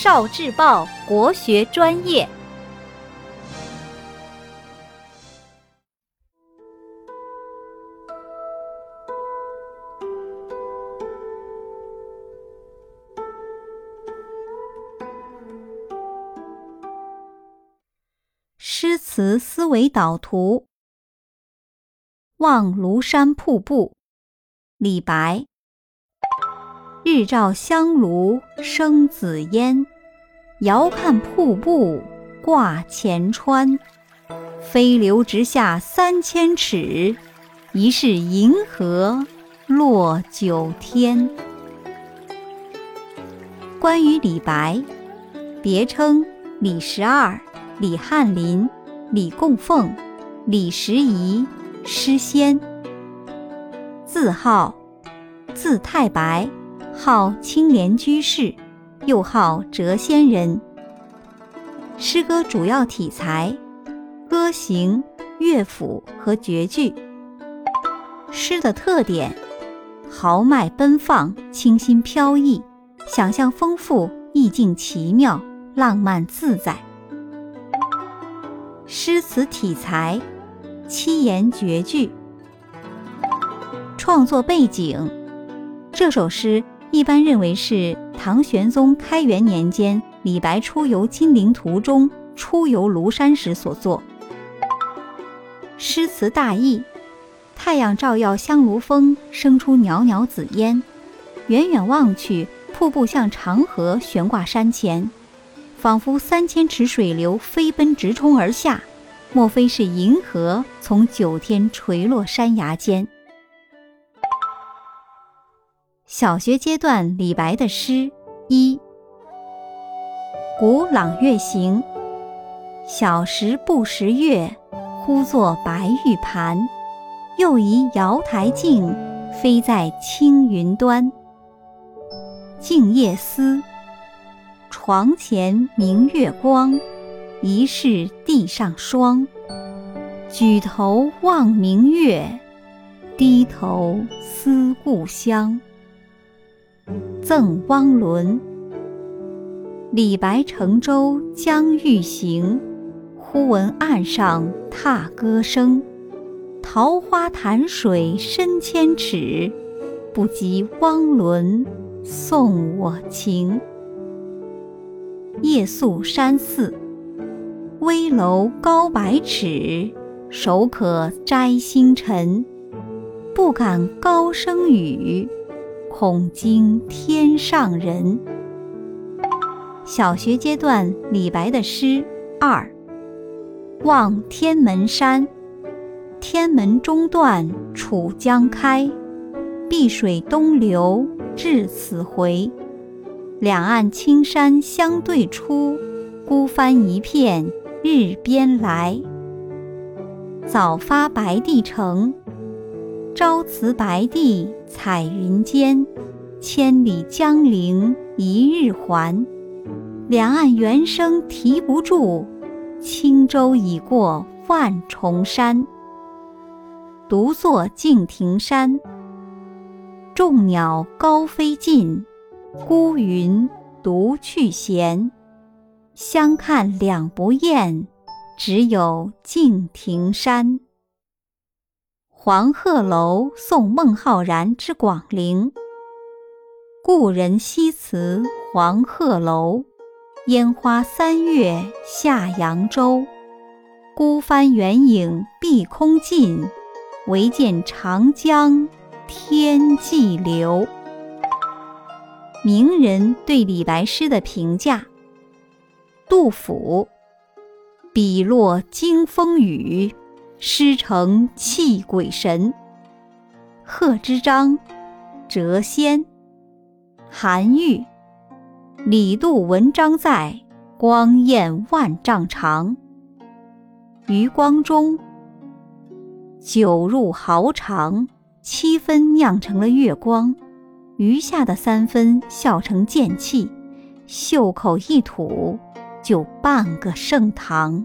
少智报国学专业。诗词思维导图。望庐山瀑布，李白。日照香炉生紫烟，遥看瀑布挂前川。飞流直下三千尺，疑是银河落九天。关于李白，别称李十二、李翰林、李供奉、李时宜、诗仙。字号，字太白。号青莲居士，又号谪仙人。诗歌主要题材：歌行、乐府和绝句。诗的特点：豪迈奔放，清新飘逸，想象丰富，意境奇妙，浪漫自在。诗词体裁：七言绝句。创作背景：这首诗。一般认为是唐玄宗开元年间李白出游金陵途中出游庐山时所作。诗词大意：太阳照耀香炉峰，生出袅袅紫烟。远远望去，瀑布像长河悬挂山前，仿佛三千尺水流飞奔直冲而下。莫非是银河从九天垂落山崖间？小学阶段李白的诗一：古朗月行，小时不识月，呼作白玉盘。又疑瑶台镜，飞在青云端。静夜思，床前明月光，疑是地上霜。举头望明月，低头思故乡。赠汪伦。李白乘舟将欲行，忽闻岸上踏歌声。桃花潭水深千尺，不及汪伦送我情。夜宿山寺，危楼高百尺，手可摘星辰。不敢高声语。恐惊天上人。小学阶段李白的诗二：望天门山，天门中断楚江开，碧水东流至此回。两岸青山相对出，孤帆一片日边来。早发白帝城。朝辞白帝彩云间，千里江陵一日还。两岸猿声啼不住，轻舟已过万重山。独坐敬亭山，众鸟高飞尽，孤云独去闲。相看两不厌，只有敬亭山。黄鹤楼送孟浩然之广陵。故人西辞黄鹤楼，烟花三月下扬州。孤帆远影碧空尽，唯见长江天际流。名人对李白诗的评价：杜甫，笔落惊风雨。诗成泣鬼神，贺知章，谪仙，韩愈，李杜文章在，光焰万丈长。余光中，酒入豪肠，七分酿成了月光，余下的三分笑成剑气，袖口一吐，就半个盛唐。